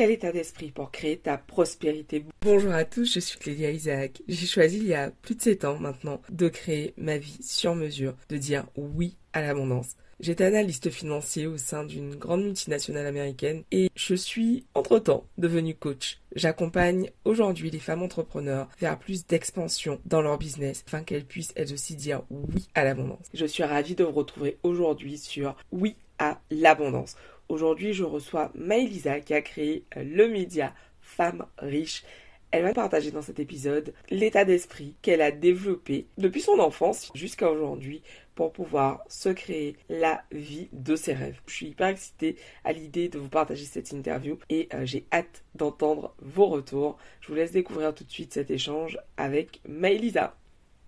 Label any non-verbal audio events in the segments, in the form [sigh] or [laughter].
quel état d'esprit pour créer ta prospérité? Bonjour à tous, je suis Clélia Isaac. J'ai choisi il y a plus de 7 ans maintenant de créer ma vie sur mesure, de dire oui à l'abondance. J'étais analyste financier au sein d'une grande multinationale américaine et je suis entre-temps devenue coach. J'accompagne aujourd'hui les femmes entrepreneurs vers plus d'expansion dans leur business afin qu'elles puissent elles aussi dire oui à l'abondance. Je suis ravie de vous retrouver aujourd'hui sur oui à l'abondance. Aujourd'hui, je reçois Maëlisa qui a créé le média Femmes riches elle va partager dans cet épisode l'état d'esprit qu'elle a développé depuis son enfance jusqu'à aujourd'hui pour pouvoir se créer la vie de ses rêves. Je suis hyper excitée à l'idée de vous partager cette interview et euh, j'ai hâte d'entendre vos retours. Je vous laisse découvrir tout de suite cet échange avec Maëlisa.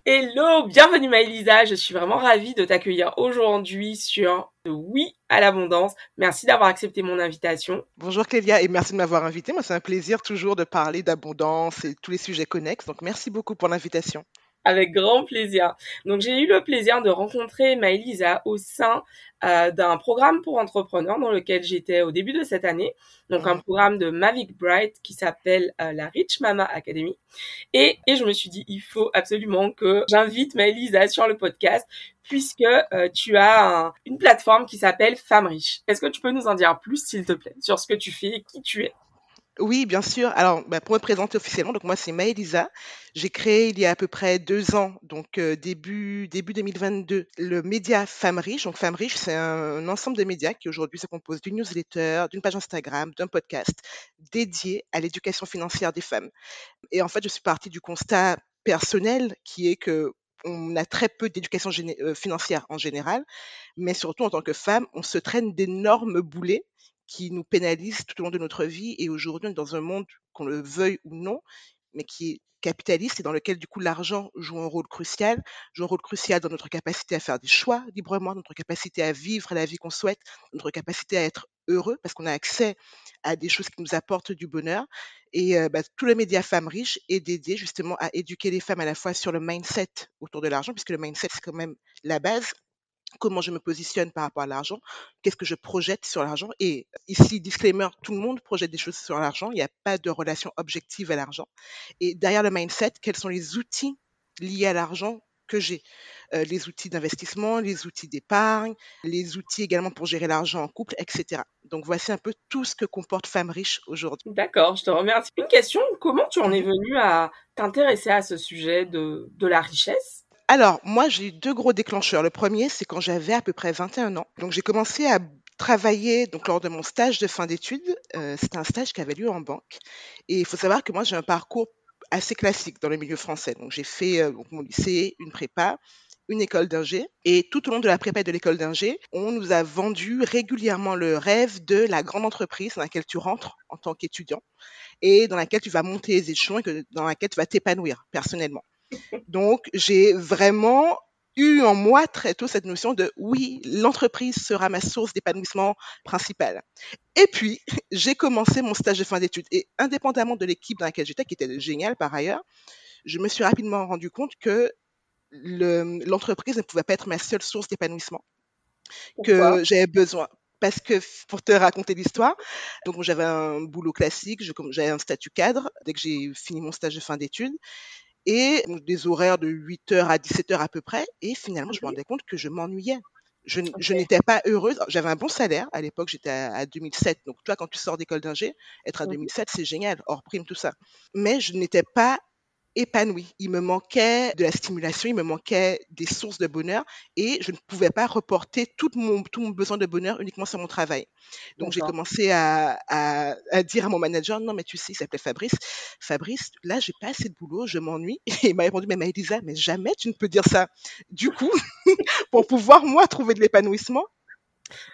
Hello, bienvenue Maëlisa, je suis vraiment ravie de t'accueillir aujourd'hui sur Oui à l'abondance. Merci d'avoir accepté mon invitation. Bonjour Clélia et merci de m'avoir invité. Moi, c'est un plaisir toujours de parler d'abondance et tous les sujets connexes. Donc, merci beaucoup pour l'invitation. Avec grand plaisir. Donc j'ai eu le plaisir de rencontrer Maëlisa au sein euh, d'un programme pour entrepreneurs dans lequel j'étais au début de cette année. Donc un programme de Mavic Bright qui s'appelle euh, la Rich Mama Academy. Et, et je me suis dit, il faut absolument que j'invite Maëlisa sur le podcast puisque euh, tu as une plateforme qui s'appelle Femmes Riches. Est-ce que tu peux nous en dire plus, s'il te plaît, sur ce que tu fais et qui tu es? Oui, bien sûr. Alors, bah, pour me présenter officiellement, donc moi c'est Maëlisa. J'ai créé il y a à peu près deux ans, donc euh, début début 2022, le média Femmes Riches. Donc Femmes Riches, c'est un, ensemble de médias qui aujourd'hui se compose d'une newsletter, d'une page Instagram, d'un podcast dédié à l'éducation financière des femmes. Et en fait, je suis partie du constat personnel qui est que on a très peu d'éducation euh, financière en général, mais surtout en tant que femme, on se traîne d'énormes boulets qui nous pénalisent tout au long de notre vie. Et aujourd'hui, dans un monde, qu'on le veuille ou non, mais qui est capitaliste et dans lequel, du coup, l'argent joue un rôle crucial, joue un rôle crucial dans notre capacité à faire des choix librement, notre capacité à vivre la vie qu'on souhaite, notre capacité à être heureux parce qu'on a accès à des choses qui nous apportent du bonheur. Et euh, bah, tout le média Femmes Riches est dédié justement à éduquer les femmes à la fois sur le mindset autour de l'argent, puisque le mindset, c'est quand même la base, comment je me positionne par rapport à l'argent, qu'est-ce que je projette sur l'argent. Et ici, disclaimer, tout le monde projette des choses sur l'argent, il n'y a pas de relation objective à l'argent. Et derrière le mindset, quels sont les outils liés à l'argent que j'ai? Euh, les outils d'investissement, les outils d'épargne, les outils également pour gérer l'argent en couple, etc. Donc voici un peu tout ce que comporte Femme riche aujourd'hui. D'accord, je te remercie. Une question, comment tu en es venue à t'intéresser à ce sujet de, de la richesse? Alors, moi, j'ai eu deux gros déclencheurs. Le premier, c'est quand j'avais à peu près 21 ans. Donc, j'ai commencé à travailler donc lors de mon stage de fin d'études. Euh, c'était un stage qui avait lieu en banque. Et il faut savoir que moi, j'ai un parcours assez classique dans le milieu français. Donc, j'ai fait euh, mon lycée, une prépa, une école d'ingé. Et tout au long de la prépa et de l'école d'ingé, on nous a vendu régulièrement le rêve de la grande entreprise dans laquelle tu rentres en tant qu'étudiant et dans laquelle tu vas monter les échelons et que, dans laquelle tu vas t'épanouir personnellement. Donc, j'ai vraiment eu en moi très tôt cette notion de oui, l'entreprise sera ma source d'épanouissement principale. Et puis, j'ai commencé mon stage de fin d'études. Et indépendamment de l'équipe dans laquelle j'étais, qui était géniale par ailleurs, je me suis rapidement rendu compte que l'entreprise ne pouvait pas être ma seule source d'épanouissement. Que j'avais besoin. Parce que, pour te raconter l'histoire, donc j'avais un boulot classique, j'avais un statut cadre dès que j'ai fini mon stage de fin d'études et des horaires de 8h à 17h à peu près. Et finalement, je me rendais compte que je m'ennuyais. Je, n'étais pas heureuse. J'avais un bon salaire. À l'époque, j'étais à, 2007. Donc, toi, quand tu sors d'école d'ingé, être à 2007, c'est génial, hors prime, tout ça. Mais je n'étais pas épanoui. Il me manquait de la stimulation, il me manquait des sources de bonheur et je ne pouvais pas reporter tout mon, tout mon besoin de bonheur uniquement sur mon travail. Donc j'ai commencé à, à, à, dire à mon manager, non mais tu sais, il s'appelait Fabrice, Fabrice, là j'ai pas assez de boulot, je m'ennuie. [laughs] Et il m'a répondu, mais Maëlisa, mais jamais tu ne peux dire ça. Du coup, [laughs] pour pouvoir moi trouver de l'épanouissement,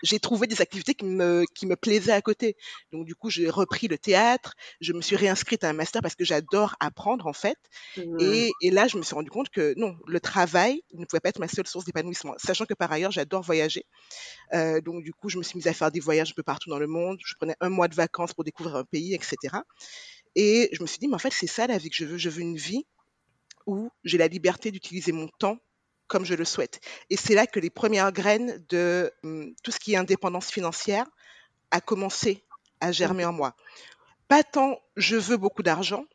j'ai trouvé des activités qui me, qui me plaisaient à côté. Donc, du coup, j'ai repris le théâtre, je me suis réinscrite à un master parce que j'adore apprendre, en fait. Mmh. Et, et, là, je me suis rendu compte que non, le travail ne pouvait pas être ma seule source d'épanouissement, sachant que par ailleurs, j'adore voyager. Euh, donc, du coup, je me suis mise à faire des voyages un peu partout dans le monde. Je prenais un mois de vacances pour découvrir un pays, etc. Et je me suis dit, mais en fait, c'est ça la vie que je veux. Je veux une vie où j'ai la liberté d'utiliser mon temps comme je le souhaite. Et c'est là que les premières graines de hum, tout ce qui est indépendance financière a commencé à germer en moi. pas tant je veux beaucoup d'argent,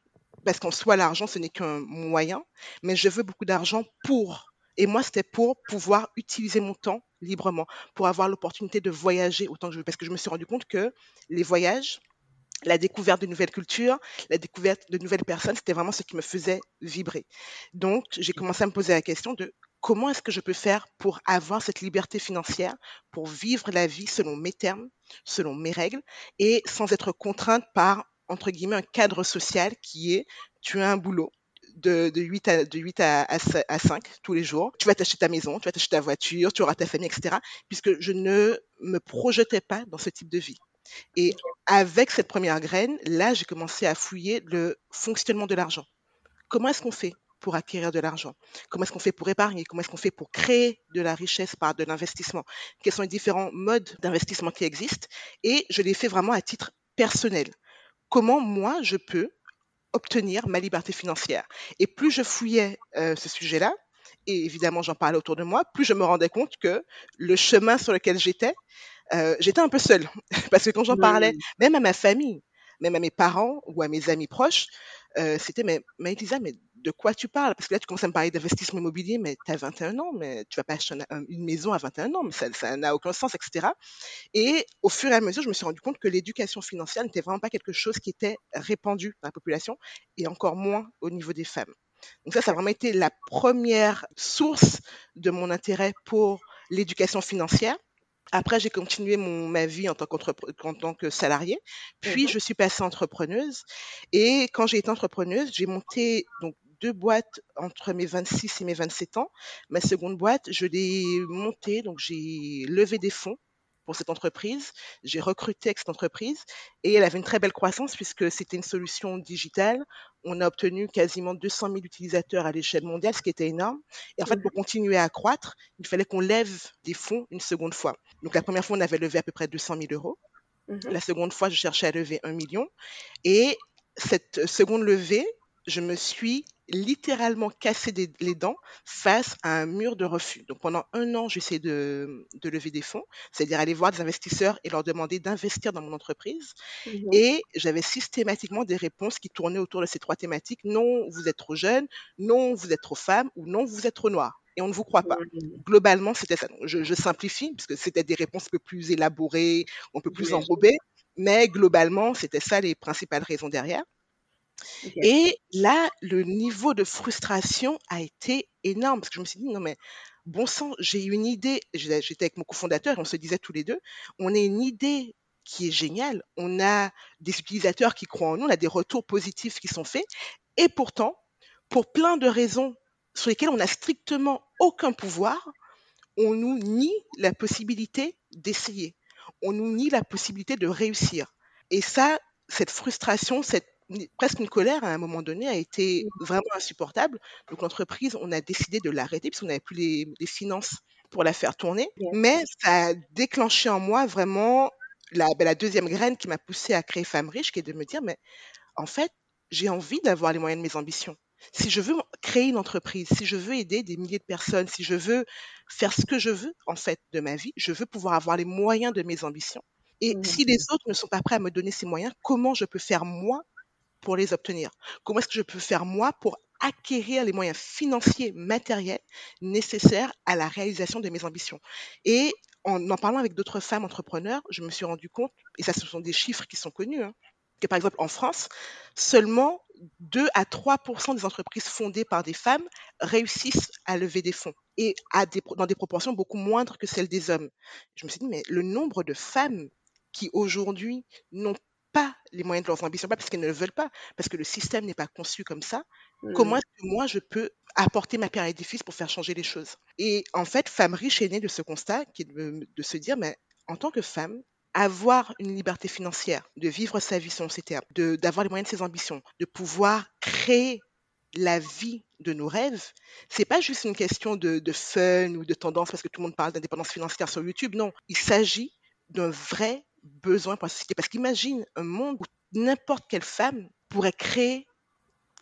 parce qu'en soi, l'argent, ce n'est qu'un moyen, mais je veux beaucoup d'argent pour. Et moi, c'était pour pouvoir utiliser mon temps librement, pour avoir l'opportunité de voyager autant que je veux. Parce que je me suis rendu compte que les voyages, la découverte de nouvelles cultures, la découverte de nouvelles personnes, c'était vraiment ce qui me faisait vibrer. Donc, j'ai commencé à me poser la question de comment est-ce que je peux faire pour avoir cette liberté financière, pour vivre la vie selon mes termes, selon mes règles, et sans être contrainte par, entre guillemets, un cadre social qui est tu as un boulot, de, 8, à, de 8 à, à, 5 tous les jours. Tu vas t'acheter ta maison, tu vas t'acheter ta voiture, tu auras ta famille, etc. Puisque je ne me projetais pas dans ce type de vie. Et avec cette première graine, là, j'ai commencé à fouiller le fonctionnement de l'argent. Comment est-ce qu'on fait pour acquérir de l'argent. Comment est-ce qu'on fait pour épargner? Comment est-ce qu'on fait pour créer de la richesse par de l'investissement? Quels sont les différents modes d'investissement qui existent? Et je l'ai fait vraiment à titre personnel. Comment moi, je peux obtenir ma liberté financière? Et plus je fouillais euh, ce sujet-là, et évidemment j'en parlais autour de moi, plus je me rendais compte que le chemin sur lequel j'étais, euh, j'étais un peu seule. [laughs] Parce que quand j'en parlais, même à ma famille, même à mes parents ou à mes amis proches, euh, c'était mais, mais Elisa, mais de quoi tu parles? Parce que là, tu commences à me parler d'investissement immobilier, mais tu as 21 ans, mais tu vas pas acheter une, maison à 21 ans, mais ça n'a aucun sens, etc. Et au fur et à mesure, je me suis rendu compte que l'éducation financière n'était vraiment pas quelque chose qui était répandu dans la population, et encore moins au niveau des femmes. Donc ça, ça a vraiment été la première source de mon intérêt pour l'éducation financière. Après, j'ai continué mon, ma vie en tant, en tant que salariée. Puis, mmh je suis passée entrepreneuse. Et quand j'ai été entrepreneuse, j'ai monté donc deux boîtes entre mes 26 et mes 27 ans. Ma seconde boîte, je l'ai montée, donc j'ai levé des fonds pour cette entreprise. J'ai recruté avec cette entreprise et elle avait une très belle croissance puisque c'était une solution digitale. On a obtenu quasiment 200 000 utilisateurs à l'échelle mondiale, ce qui était énorme. Et en fait, pour mmh continuer à croître, il fallait qu'on lève des fonds une seconde fois. Donc la première fois, on avait levé à peu près 200 000 euros. Mmh la seconde fois, je cherchais à lever un million. Et cette seconde levée, je me suis littéralement cassé les dents face à un mur de refus. Donc pendant un an, j'essaie de, de lever des fonds, c'est-à-dire aller voir des investisseurs et leur demander d'investir dans mon entreprise. Mmh et j'avais systématiquement des réponses qui tournaient autour de ces trois thématiques. Non, vous êtes trop jeune, non, vous êtes trop femme, ou non, vous êtes trop noir. Et on ne vous croit pas. Mmh Globalement, c'était ça. Je, je simplifie, parce que c'était des réponses un peu plus élaborées, un peu plus enrobées. Mais globalement, c'était ça les principales raisons derrière. Et là, le niveau de frustration a été énorme parce que je me suis dit, non mais bon sang, j'ai une idée, j'étais avec mon cofondateur et on se disait tous les deux, on a une idée qui est géniale, on a des utilisateurs qui croient en nous, on a des retours positifs qui sont faits et pourtant, pour plein de raisons sur lesquelles on n'a strictement aucun pouvoir, on nous nie la possibilité d'essayer, on nous nie la possibilité de réussir. Et ça, cette frustration, cette presque une colère à un moment donné a été mmh. vraiment insupportable. Donc l'entreprise, on a décidé de l'arrêter puisqu'on n'avait plus les, finances pour la faire tourner. Mais ça a déclenché en moi vraiment la, ben, la deuxième graine qui m'a poussée à créer Femme Riche, qui est de me dire, mais en fait, j'ai envie d'avoir les moyens de mes ambitions. Si je veux créer une entreprise, si je veux aider des milliers de personnes, si je veux faire ce que je veux en fait de ma vie, je veux pouvoir avoir les moyens de mes ambitions. Et mmh. si les autres ne sont pas prêts à me donner ces moyens, comment je peux faire moi pour les obtenir Comment est-ce que je peux faire moi pour acquérir les moyens financiers, matériels nécessaires à la réalisation de mes ambitions? Et en en parlant avec d'autres femmes entrepreneurs, je me suis rendu compte, et ça ce sont des chiffres qui sont connus, hein, que par exemple en France, seulement 2 à 3 des entreprises fondées par des femmes réussissent à lever des fonds et à dans des proportions beaucoup moindres que celles des hommes. Je me suis dit, mais le nombre de femmes qui aujourd'hui n'ont pas les moyens de leurs ambitions, pas parce qu'elles ne le veulent pas, parce que le système n'est pas conçu comme ça. Comment mmh. est-ce que moi, je peux apporter ma pierre à l'édifice pour faire changer les choses? Et en fait, Femme riche est née de ce constat, qui est de, de se dire, mais en tant que femme, avoir une liberté financière, de vivre sa vie selon ses termes, d'avoir les moyens de ses ambitions, de pouvoir créer la vie de nos rêves, c'est pas juste une question de, de, fun ou de tendance parce que tout le monde parle d'indépendance financière sur YouTube. Non, il s'agit d'un vrai besoin pour la société. Parce qu'imagine un monde où n'importe quelle femme pourrait créer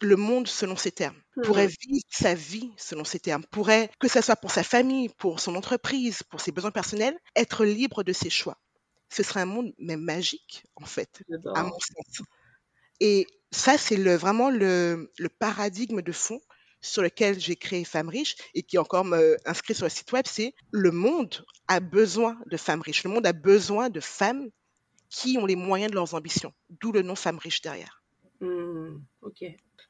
le monde selon ses termes, pourrait vivre sa vie selon ses termes, pourrait, que ce soit pour sa famille, pour son entreprise, pour ses besoins personnels, être libre de ses choix. Ce serait un monde même magique, en fait, à mon sens. Et ça, c'est le, vraiment le, le paradigme de fond sur lequel j'ai créé Femmes riches et qui encore inscrit sur le site web, c'est le monde a besoin de femmes riches. Le monde a besoin de femmes qui ont les moyens de leurs ambitions. D'où le nom Femmes riches derrière. Hmm.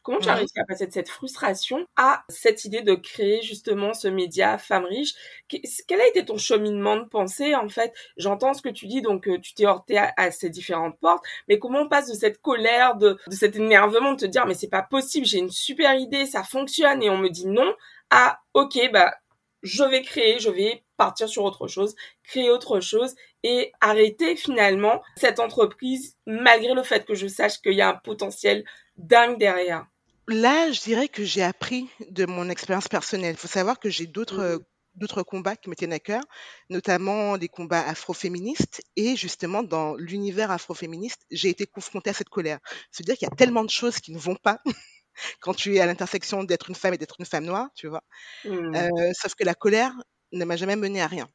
Comment tu as réussi à passer de cette frustration à cette idée de créer justement ce média Femmes riches? Que- Quel a été ton cheminement de pensée en fait? J'entends ce que tu dis, donc euh, tu t'es heurté à, à ces différentes portes, mais comment on passe de cette colère, de, de cet énervement, de te dire mais c'est pas possible, j'ai une super idée, ça fonctionne et on me dit non, à ok bah je vais créer, je vais partir sur autre chose, créer autre chose et arrêter finalement cette entreprise malgré le fait que je sache qu'il y a un potentiel dingue derrière. Là, je dirais que j'ai appris de mon expérience personnelle. Il faut savoir que j'ai d'autres euh, d'autres combats qui me tiennent à cœur, notamment les combats afroféministes. Et justement, dans l'univers afroféministe, j'ai été confrontée à cette colère. C'est-à-dire qu'il y a tellement de choses qui ne vont pas [laughs] quand tu es à l'intersection d'être une femme et d'être une femme noire, tu vois. Hmm, Euh, sauf que la colère ne m'a jamais menée à rien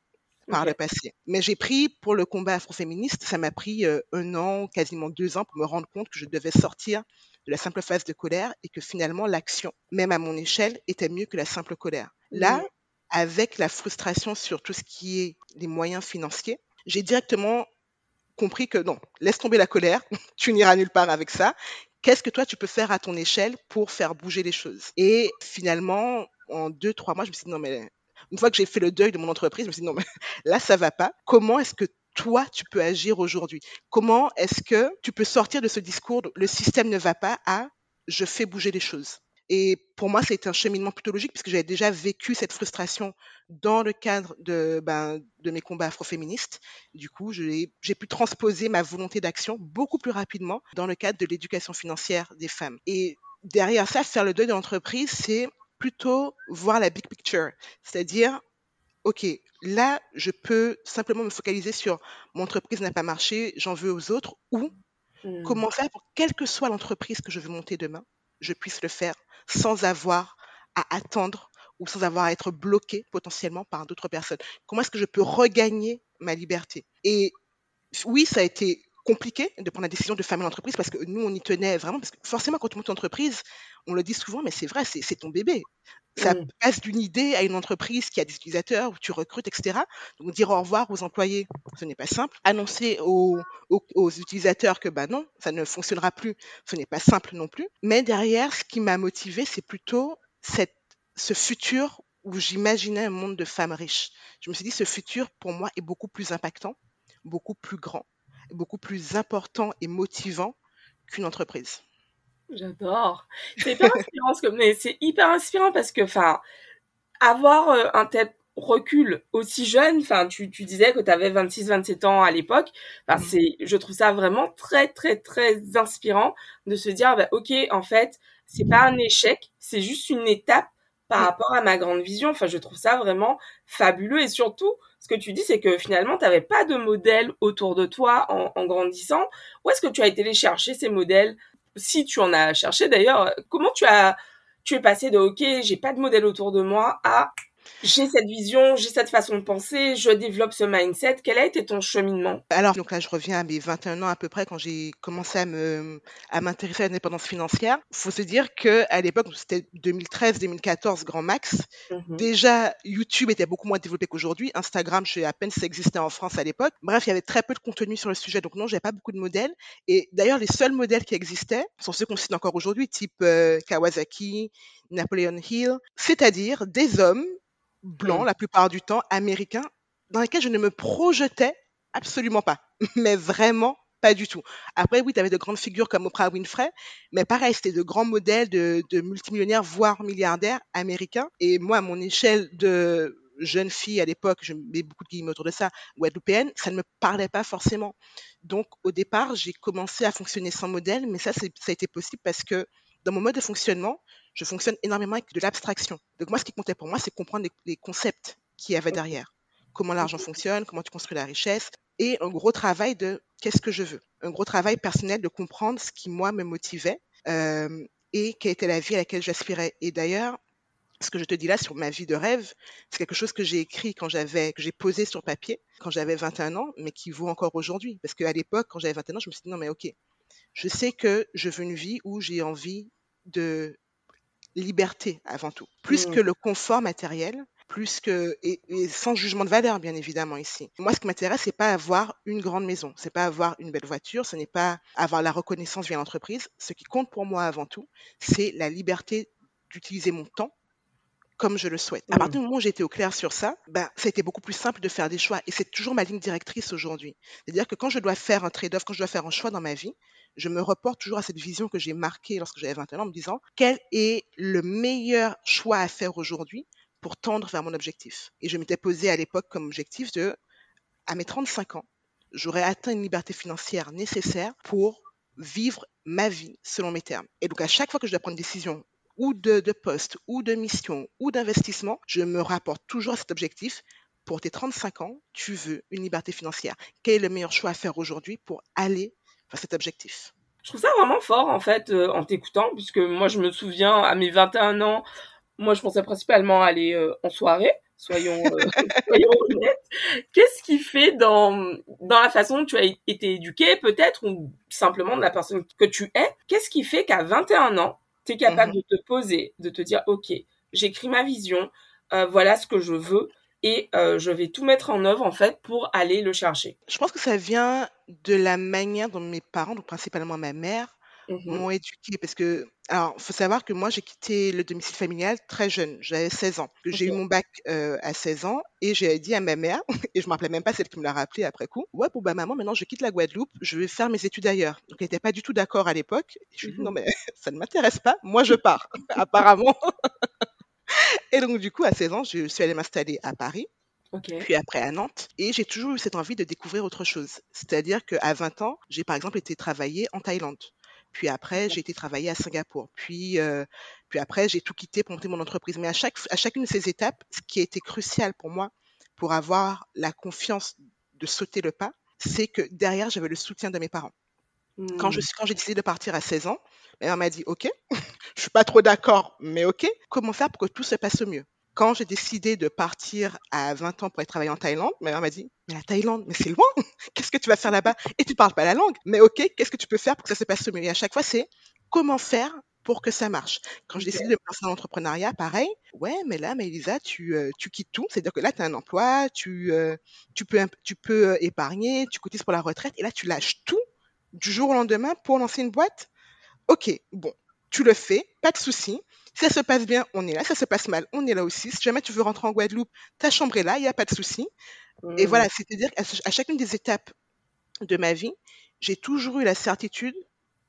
par le passé. Mais j'ai pris pour le combat afroféministe, ça m'a pris euh, un an, quasiment deux ans pour me rendre compte que je devais sortir de la simple phase de colère et que finalement l'action, même à mon échelle, était mieux que la simple colère. Là, avec la frustration sur tout ce qui est les moyens financiers, j'ai directement compris que non, laisse tomber la colère, [laughs] tu n'iras nulle part avec ça. Qu'est-ce que toi tu peux faire à ton échelle pour faire bouger les choses? Et finalement, en deux, trois mois, je me suis dit non mais une fois que j'ai fait le deuil de mon entreprise, je me suis dit non mais [laughs] là ça va pas. Comment est-ce que toi tu peux agir aujourd'hui Comment est-ce que tu peux sortir de ce discours de le système ne va pas à je fais bouger les choses? Et pour moi, c'est un cheminement plutôt logique puisque j'avais déjà vécu cette frustration dans le cadre de, ben, mes combats afroféministes. Du coup, j'ai j'ai pu transposer ma volonté d'action beaucoup plus rapidement dans le cadre de l'éducation financière des femmes. Et derrière ça, faire le deuil de l'entreprise, c'est plutôt voir la big picture. C'est-à-dire, OK, là, je peux simplement me focaliser sur mon entreprise n'a pas marché, j'en veux aux autres, ou hmm, comment faire pour, quelle que soit l'entreprise que je veux monter demain, je puisse le faire sans avoir à attendre ou sans avoir à être bloqué potentiellement par d'autres personnes. Comment est-ce que je peux regagner ma liberté? Et oui, ça a été compliqué de prendre la décision de fermer l'entreprise parce que nous, on y tenait vraiment. Parce que forcément, quand tu montes une entreprise, on le dit souvent, mais c'est vrai, c'est ton bébé. Ça hmm. passe d'une idée à une entreprise qui a des utilisateurs, où tu recrutes, etc. Donc, dire au revoir aux employés, ce n'est pas simple. Annoncer aux, aux- aux utilisateurs que, bah non, ça ne fonctionnera plus, ce n'est pas simple non plus. Mais derrière, ce qui m'a motivé, c'est plutôt cette, ce futur où j'imaginais un monde de femmes riches. Je me suis dit, ce futur, pour moi, est beaucoup plus impactant, beaucoup plus grand, beaucoup plus important et motivant qu'une entreprise. J'adore. C'est hyper inspirant, ce que- mais c'est hyper inspirant parce que, enfin, avoir euh, un tel recul aussi jeune, enfin, tu, tu disais que tu avais 26-27 ans à l'époque, enfin, c'est, je trouve ça vraiment très, très, très inspirant de se dire, bah, ok, en fait, c'est pas un échec, c'est juste une étape par Mm. rapport à ma grande vision. Enfin, je trouve ça vraiment fabuleux et surtout, ce que tu dis, c'est que finalement, tu n'avais pas de modèle autour de toi en, en grandissant. Où est-ce que tu as été les chercher ces modèles? Si tu en as cherché d'ailleurs, comment tu as tu es passé de OK, j'ai pas de modèle autour de moi à j'ai cette vision, j'ai cette façon de penser, je développe ce mindset. Quel a été ton cheminement? Alors, donc là, je reviens à mes 21 ans à peu près quand j'ai commencé à me, à m'intéresser à l'indépendance financière. Faut se dire que à l'époque, c'était 2013-2014 grand max. Mhm. Déjà, YouTube était beaucoup moins développé qu'aujourd'hui. Instagram, je sais à peine si ça existait en France à l'époque. Bref, il y avait très peu de contenu sur le sujet, donc non, j'avais pas beaucoup de modèles. Et d'ailleurs, les seuls modèles qui existaient sont ceux qu'on cite encore aujourd'hui, type euh, Kawasaki, Napoleon Hill, c'est-à-dire des hommes blancs, Mm. la plupart du temps, américains, dans lesquels je ne me projetais absolument pas, [laughs] mais vraiment pas du tout. Après, oui, tu avais de grandes figures comme Oprah Winfrey, mais pareil, c'était de grands modèles de, de multimillionnaires, voire milliardaires américains. Et moi, à mon échelle de jeune fille à l'époque, je mets beaucoup de guillemets autour de ça, guadeloupéenne, ça ne me parlait pas forcément. Donc, au départ, j'ai commencé à fonctionner sans modèle, mais ça, c'est- ça a été possible parce que dans mon mode de fonctionnement, je fonctionne énormément avec de l'abstraction. Donc, moi, ce qui comptait pour moi, c'est comprendre les, les concepts qu'il y avait derrière. Comment l'argent fonctionne, comment tu construis la richesse, et un gros travail de qu'est-ce que je veux. Un gros travail personnel de comprendre ce qui, moi, me motivait euh, et quelle était la vie à laquelle j'aspirais. Et d'ailleurs, ce que je te dis là sur ma vie de rêve, c'est quelque chose que j'ai écrit quand j'avais, que j'ai posé sur papier quand j'avais 21 ans, mais qui vaut encore aujourd'hui. Parce qu'à l'époque, quand j'avais 21 ans, je me suis dit non, mais ok, Je sais que je veux une vie où j'ai envie de liberté avant tout, plus Mmh. que le confort matériel, plus que et, et sans jugement de valeur bien évidemment ici. Moi, ce qui m'intéresse, c'est pas avoir une grande maison, c'est pas avoir une belle voiture, ce n'est pas avoir la reconnaissance via l'entreprise. Ce qui compte pour moi avant tout, c'est la liberté d'utiliser mon temps comme je le souhaite. À Mmh. partir du moment où été au clair sur ça, ben, ça a été beaucoup plus simple de faire des choix. Et c'est toujours ma ligne directrice aujourd'hui. C'est-à-dire que quand je dois faire un trade-off, quand je dois faire un choix dans ma vie, je me reporte toujours à cette vision que j'ai marquée lorsque j'avais 21 ans en me disant quel est le meilleur choix à faire aujourd'hui pour tendre vers mon objectif? Et je m'étais posé à l'époque comme objectif de, à mes 35 ans, j'aurais atteint une liberté financière nécessaire pour vivre ma vie selon mes termes. Et donc à chaque fois que je dois prendre une décision ou de, de poste, ou de mission, ou d'investissement, je me rapporte toujours à cet objectif. Pour tes 35 ans, tu veux une liberté financière. Quel est le meilleur choix à faire aujourd'hui pour aller vers cet objectif? Je trouve ça vraiment fort en fait euh, en t'écoutant, puisque moi je me souviens à mes 21 ans, moi je pensais principalement aller euh, en soirée, soyons, euh, [laughs] [laughs] soyons honnêtes. Qu'est-ce qui fait dans, dans la façon dont tu as été éduqué peut-être, ou simplement de la personne que tu es, qu'est-ce qui fait qu'à 21 ans, tu es capable Mhm. de te poser, de te dire, OK, j'écris ma vision, euh, voilà ce que je veux, et euh, je vais tout mettre en œuvre en fait pour aller le chercher. Je pense que ça vient de la manière dont mes parents, donc principalement ma mère, Mhm. m'ont éduquée. Parce que, alors, faut savoir que moi, j'ai quitté le domicile familial très jeune. J'avais 16 ans. J'ai eu Ok. mon bac euh, à 16 ans et j'ai dit à ma mère, [laughs] et je me rappelais même pas celle qui me l'a rappelé après coup, ouais, bon, bah, maman, maintenant, je quitte la Guadeloupe, je vais faire mes études ailleurs. Donc, elle n'était pas du tout d'accord à l'époque. Je lui ai dit, Mhm. non, mais [laughs] ça ne m'intéresse pas. Moi, je pars, [laughs] apparemment. Et donc, du coup, à 16 ans, je suis allée m'installer à Paris Ok. puis après à Nantes. Et j'ai toujours eu cette envie de découvrir autre chose. C'est-à-dire qu'à 20 ans, j'ai par exemple été travailler en Thaïlande. Puis après, j'ai été travailler à Singapour. Puis, euh, puis après, j'ai tout quitté pour monter mon entreprise. Mais à, chaque, à chacune de ces étapes, ce qui a été crucial pour moi, pour avoir la confiance de sauter le pas, c'est que derrière, j'avais le soutien de mes parents. Quand je Hmm. quand j'ai décidé de partir à 16 ans, ma mère m'a dit OK, [laughs] je suis pas trop d'accord, mais OK. Comment faire pour que tout se passe au mieux? Quand j'ai décidé de partir à 20 ans pour aller travailler en Thaïlande, ma mère m'a dit Mais la Thaïlande, mais c'est loin [laughs] Qu'est-ce que tu vas faire là-bas Et tu parles pas la langue. Mais OK, qu'est-ce que tu peux faire pour que ça se passe au mieux? Et à chaque fois, c'est comment faire pour que ça marche. Quand j'ai décidé de me lancer dans l'entrepreneuriat, pareil, ouais, mais là, mais Elisa, tu, euh, tu quittes tout. C'est-à-dire que là, tu as un emploi, tu, euh, tu peux, tu peux euh, épargner, tu cotises pour la retraite, et là, tu lâches tout du jour au lendemain pour lancer une boîte? Ok, bon, tu le fais, pas de souci. Si ça se passe bien, on est là. Si ça se passe mal, on est là aussi. Si jamais tu veux rentrer en Guadeloupe, ta chambre est là, il n'y a pas de souci. Et Hmm. voilà, c'est-à-dire à chacune des étapes de ma vie, j'ai toujours eu la certitude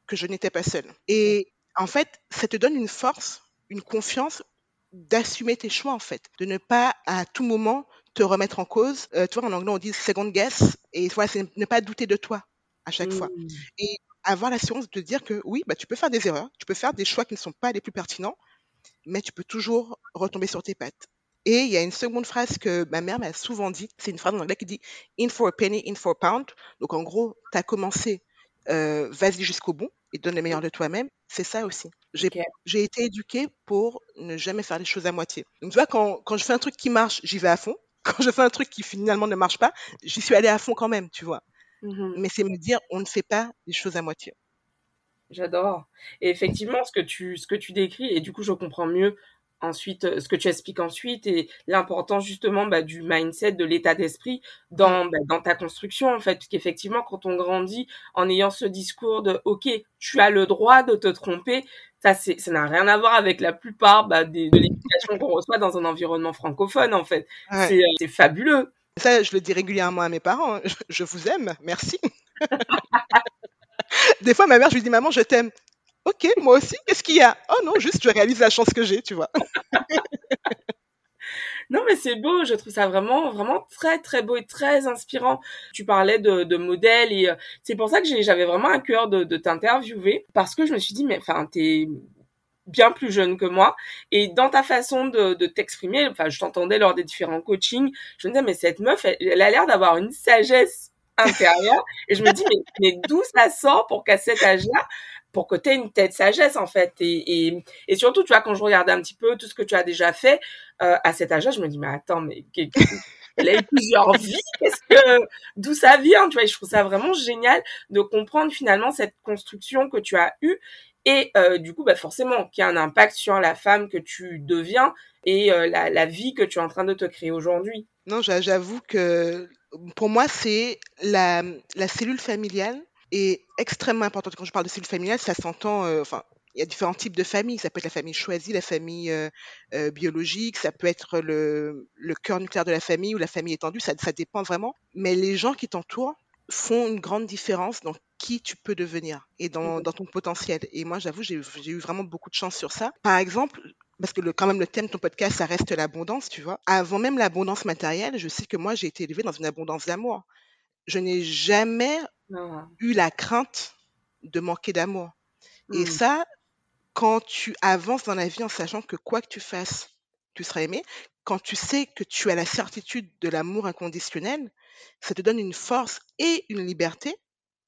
que je n'étais pas seule. Et en fait, ça te donne une force, une confiance d'assumer tes choix, en fait, de ne pas à tout moment te remettre en cause. Euh, tu vois, en anglais, on dit second guess, et voilà, c'est ne pas douter de toi à chaque fois. Hmm. Et avoir l'assurance de te dire que oui, bah, tu peux faire des erreurs, tu peux faire des choix qui ne sont pas les plus pertinents, mais tu peux toujours retomber sur tes pattes. Et il y a une seconde phrase que ma mère m'a souvent dit, c'est une phrase en anglais qui dit in for a penny, in for a pound. Donc en gros, tu as commencé, euh, vas-y jusqu'au bout et donne le meilleur de toi-même. C'est ça aussi. J'ai été éduquée pour ne jamais faire les choses à moitié. Donc tu vois, quand, quand je fais un truc qui marche, j'y vais à fond. Quand je fais un truc qui finalement ne marche pas, j'y suis allée à fond quand même, tu vois. Mhm. Mais c'est me dire, on ne fait pas les choses à moitié. J'adore. Et effectivement, ce que tu, ce que tu décris, et du coup, je comprends mieux ensuite euh, ce que tu expliques ensuite et l'importance justement bah, du mindset, de l'état d'esprit dans, bah, dans ta construction en fait. Parce qu'effectivement, quand on grandit en ayant ce discours de OK, tu as le droit de te tromper, ça, c'est, ça n'a rien à voir avec la plupart bah, des, de l'éducation qu'on reçoit dans un environnement francophone en fait. Ouais. Euh, c'est fabuleux. Ça, je le dis régulièrement à mes parents. hein. Je, vous aime, merci. [laughs] Des fois, ma mère, je lui dis, maman, je t'aime. Ok, moi aussi, qu'est-ce qu'il y a? Oh non, juste, je réalise la chance que j'ai, tu vois. [laughs] Non, mais c'est beau, je trouve ça vraiment, vraiment très, très beau et très inspirant. Tu parlais de, de modèles et euh, c'est pour ça que j'avais vraiment un cœur de, de t'interviewer parce que je me suis dit, mais enfin, t'es bien plus jeune que moi. Et dans ta façon de, t'exprimer, enfin, je t'entendais lors des différents coachings, je me disais, mais cette meuf, elle, elle a l'air d'avoir une sagesse intérieure. Et je me dis, mais, d'où ça sort pour qu'à cet âge-là, pour que tu aies une tête sagesse en fait? Et, et, et surtout tu vois quand je regardais un petit peu tout ce que tu as déjà fait euh, à cet âge-là je me dis mais attends mais elle a eu plusieurs vies. Que, d'où ça vient, tu vois, je trouve ça vraiment génial de comprendre finalement cette construction que tu as eue et euh, du coup, bah forcément, qui a un impact sur la femme que tu deviens et euh, la, vie que tu es en train de te créer aujourd'hui. Non, j'avoue que pour moi, c'est la, cellule familiale est extrêmement importante. Quand je parle de cellule familiale, ça s'entend, euh, il y a différents types de familles. Ça peut être la famille choisie, la famille biologique, ça peut être le, cœur nucléaire de la famille ou la famille étendue, ça dépend vraiment. Mais les gens qui t'entourent font une grande différence dans qui tu peux devenir et dans, dans ton potentiel. Et moi, j'avoue, j'ai eu vraiment beaucoup de chance sur ça. Par exemple, parce que le, quand même le thème de ton podcast, ça reste l'abondance, tu vois. Avant même l'abondance matérielle, je sais que moi, j'ai été élevée dans une abondance d'amour. Je n'ai jamais ah. eu la crainte de manquer d'amour. Et mmh. ça, quand tu avances dans la vie en sachant que quoi que tu fasses, tu seras aimé, quand tu sais que tu as la certitude de l'amour inconditionnel, ça te donne une force et une liberté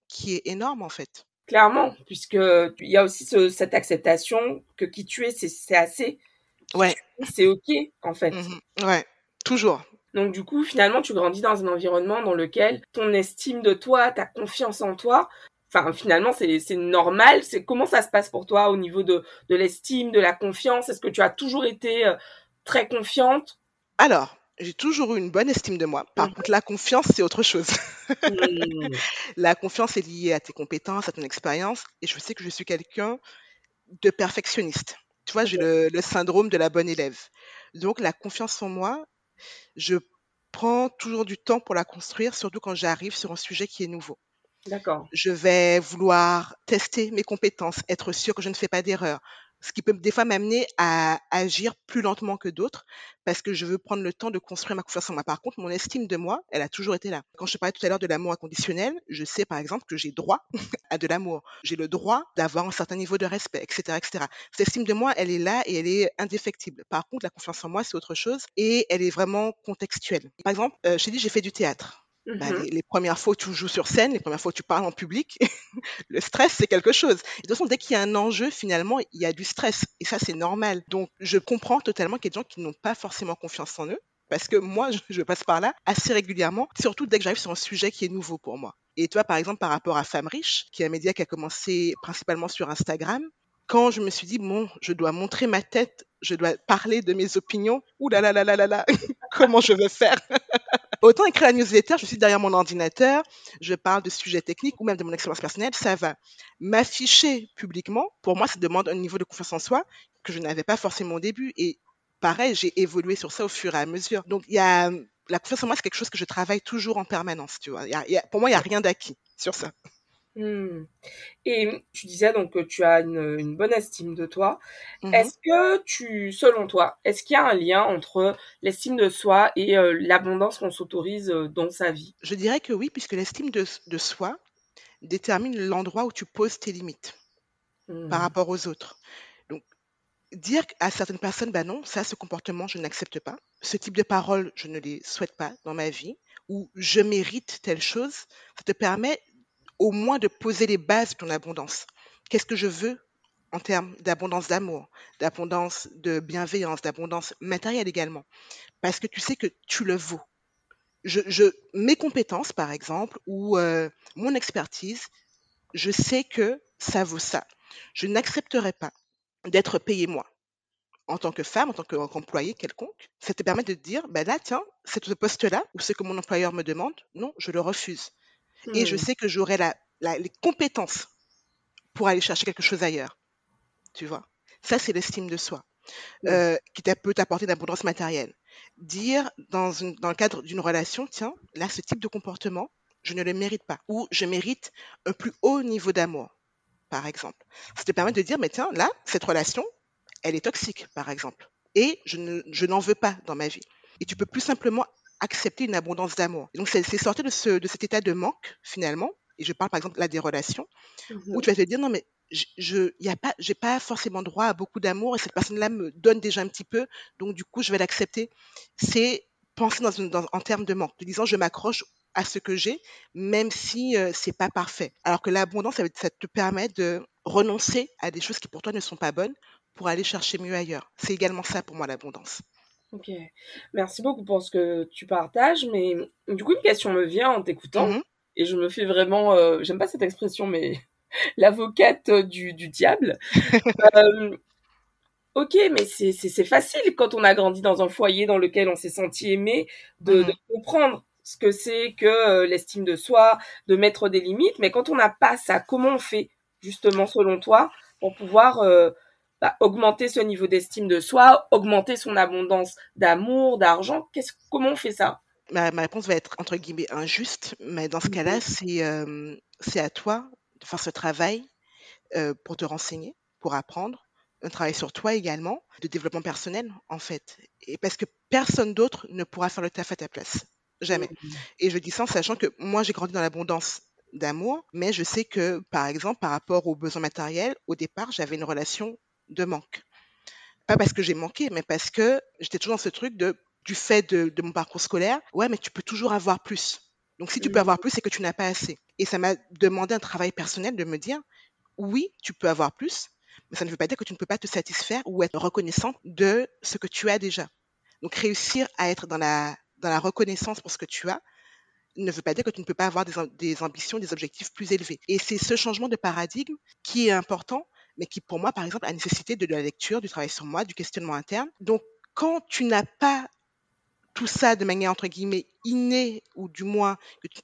qui est énorme en fait. Clairement, puisque il y a aussi cette acceptation que qui tu es, c'est assez. Ouais. C'est ok en fait. Mmh ouais, toujours. Donc du coup, finalement, tu grandis dans un environnement dans lequel ton estime de toi, ta confiance en toi, enfin finalement c'est normal. C'est comment ça se passe pour toi au niveau de, de l'estime, de la confiance? Est-ce que tu as toujours été euh, très confiante? Alors, j'ai toujours eu une bonne estime de moi. Par mmh. contre, la confiance, c'est autre chose. Mmh. [laughs] La confiance est liée à tes compétences, à ton expérience. Et je sais que je suis quelqu'un de perfectionniste. Tu vois, j'ai le, le syndrome de la bonne élève. Donc, la confiance en moi, je prends toujours du temps pour la construire, surtout quand j'arrive sur un sujet qui est nouveau. D'accord. Je vais vouloir tester mes compétences, être sûr que je ne fais pas d'erreur, ce qui peut des fois m'amener à agir plus lentement que d'autres parce que je veux prendre le temps de construire ma confiance en moi. Par contre, mon estime de moi, elle a toujours été là. Quand je parlais tout à l'heure de l'amour inconditionnel, je sais par exemple que j'ai droit [laughs] à de l'amour. J'ai le droit d'avoir un certain niveau de respect, etc., etc. Cette estime de moi, elle est là et elle est indéfectible. Par contre, la confiance en moi, c'est autre chose et elle est vraiment contextuelle. Par exemple, euh, je t'ai dit, j'ai fait du théâtre. Bah, mmh les, premières fois où tu joues sur scène, les premières fois où tu parles en public, [laughs] le stress, c'est quelque chose. de toute façon, dès qu'il y a un enjeu, finalement, il y a du stress. Et ça, c'est normal. Donc, je comprends totalement qu'il y a des gens qui n'ont pas forcément confiance en eux. Parce que moi, [laughs] je, passe par là assez régulièrement, surtout dès que j'arrive sur un sujet qui est nouveau pour moi. Et toi, par exemple, par rapport à Femme Riche, qui est un média qui a commencé principalement sur Instagram, quand je me suis dit, bon, je dois montrer ma tête, je dois parler de mes opinions, ouh là là là là là là, [laughs] comment je vais faire? Autant écrire la newsletter, je suis derrière mon ordinateur, je parle de sujets techniques ou même de mon expérience personnelle, ça va. M'afficher publiquement, pour moi, ça demande un niveau de confiance en soi que je n'avais pas forcément au début. Et pareil, j'ai évolué sur ça au fur et à mesure. Donc, la confiance en moi, c'est quelque chose que je travaille toujours en permanence, pour moi, il n'y a rien d'acquis sur ça. Mmh. Et tu disais donc que tu as une, bonne estime de toi. Mmh est-ce que tu, selon toi, est-ce qu'il y a un lien entre l'estime de soi et euh, l'abondance qu'on s'autorise euh, dans sa vie? Je dirais que oui, puisque l'estime de, soi détermine l'endroit où tu poses tes limites par mmh. rapport aux autres. Donc, dire à certaines personnes, bah non, ça, ce comportement, je n'accepte pas. Ce type de paroles, je ne les souhaite pas dans ma vie. Ou je mérite telle chose, ça te permet au moins de poser les bases de ton abondance. Qu'est-ce que je veux en termes d'abondance d'amour, d'abondance de bienveillance, d'abondance matérielle également? Parce que tu sais que tu le vaux. Je, mes compétences, par exemple, ou euh, mon expertise, je sais que ça vaut ça. Je n'accepterai pas d'être payé moi en tant que femme, en tant qu'employé quelconque. Ça te permet de dire, ben là, tiens, ce poste-là, ou ce que mon employeur me demande, non, je le refuse. Et je mmh. sais que j'aurai la, les compétences pour aller chercher quelque chose ailleurs. Tu vois Ça, c'est l'estime de soi. Euh, qui peut t'apporter d'abondance matérielle. Dire dans, une, dans le cadre d'une relation, tiens, là, ce type de comportement, je ne le mérite pas. Ou je mérite un plus haut niveau d'amour, par exemple. Ça te permet de dire, mais tiens, là, cette relation, elle est toxique, par exemple. Et je, ne, je n'en veux pas dans ma vie. Et tu peux plus simplement accepter une abondance d'amour. Donc, c'est sortir de, ce, de cet état de manque, finalement, et je parle par exemple là des relations, où mmh tu vas te dire, non, mais je n'ai pas, pas forcément droit à beaucoup d'amour et cette personne-là me donne déjà un petit peu, donc du coup, je vais l'accepter. C'est penser dans, une, en termes de manque, de disant, je m'accroche à ce que j'ai, même si ce c'est pas parfait. Alors que l'abondance, ça, ça te permet de renoncer à des choses qui pour toi ne sont pas bonnes pour aller chercher mieux ailleurs. C'est également ça pour moi l'abondance. Ok, merci beaucoup pour ce que tu partages, mais du coup une question me vient en t'écoutant Mhm. et je me fais vraiment, euh, j'aime pas cette expression, mais [laughs] l'avocate du, du diable. [laughs] Euh, ok, mais c'est facile quand on a grandi dans un foyer dans lequel on s'est senti aimé de, de Mhm. comprendre ce que c'est que euh, l'estime de soi, de mettre des limites, mais quand on n'a pas ça, comment on fait justement selon toi pour pouvoir euh, bah, augmenter ce niveau d'estime de soi, augmenter son abondance d'amour, d'argent Comment on fait ça? Ma, ma réponse va être entre guillemets injuste, mais dans ce cas-là, Mhm. c'est euh, c'est à toi de faire ce travail euh, pour te renseigner, pour apprendre, un travail sur toi également, de développement personnel en fait. Et parce que personne d'autre ne pourra faire le taf à ta place. Jamais. Mhm. Et je dis ça en sachant que moi, j'ai grandi dans l'abondance d'amour, mais je sais que, par exemple, par rapport aux besoins matériels, au départ, j'avais une relation de manque. Pas parce que j'ai manqué, mais parce que j'étais toujours dans ce truc de, du fait de, de mon parcours scolaire, ouais, mais tu peux toujours avoir plus. Donc, si tu peux avoir plus, c'est que tu n'as pas assez. Et ça m'a demandé un travail personnel de me dire, oui, tu peux avoir plus, mais ça ne veut pas dire que tu ne peux pas te satisfaire ou être reconnaissant de ce que tu as déjà. Donc, réussir à être dans la, dans la reconnaissance pour ce que tu as ne veut pas dire que tu ne peux pas avoir des, des ambitions, des objectifs plus élevés. Et c'est ce changement de paradigme qui est important, mais qui, pour moi, par exemple, a nécessité de la lecture, du travail sur moi, du questionnement interne. Donc, quand tu n'as pas tout ça de manière entre guillemets innée ou du moins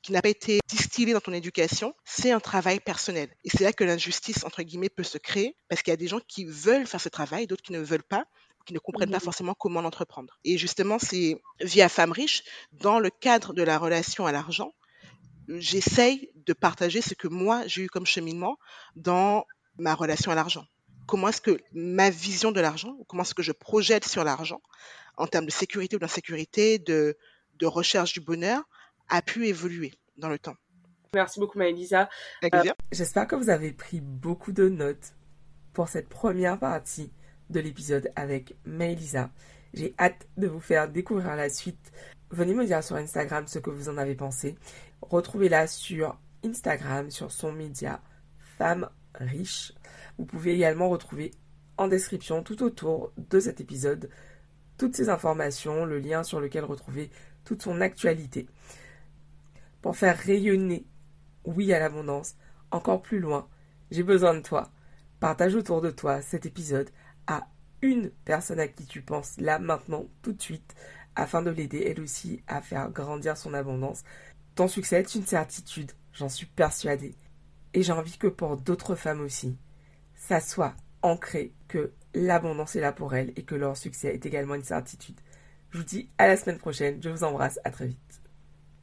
qui n'a pas été distillé dans ton éducation, c'est un travail personnel. Et c'est là que l'injustice entre guillemets peut se créer parce qu'il y a des gens qui veulent faire ce travail, d'autres qui ne veulent pas, qui ne comprennent pas Mhm. forcément comment l'entreprendre. Et justement, c'est via Femme riche, dans le cadre de la relation à l'argent, j'essaye de partager ce que moi j'ai eu comme cheminement dans ma relation à l'argent. Comment est-ce que ma vision de l'argent, comment est-ce que je projette sur l'argent, en termes de sécurité ou d'insécurité, de, de recherche du bonheur, a pu évoluer dans le temps? Merci beaucoup Maëlisa. Plaisir. J'espère que vous avez pris beaucoup de notes pour cette première partie de l'épisode avec Maëlisa. J'ai hâte de vous faire découvrir la suite. Venez me dire sur Instagram ce que vous en avez pensé. Retrouvez-la sur Instagram, sur son média Femme Vous pouvez également retrouver en description tout autour de cet épisode toutes ces informations, le lien sur lequel retrouver toute son actualité. Pour faire rayonner oui à l'abondance, encore plus loin, j'ai besoin de toi. Partage autour de toi cet épisode à une personne à qui tu penses là, maintenant, tout de suite, afin de l'aider elle aussi à faire grandir son abondance. Ton succès est une certitude, j'en suis persuadée. Et j'ai envie que pour d'autres femmes aussi, ça soit ancré que l'abondance est là pour elles et que leur succès est également une certitude. Je vous dis à la semaine prochaine, je vous embrasse, à très vite.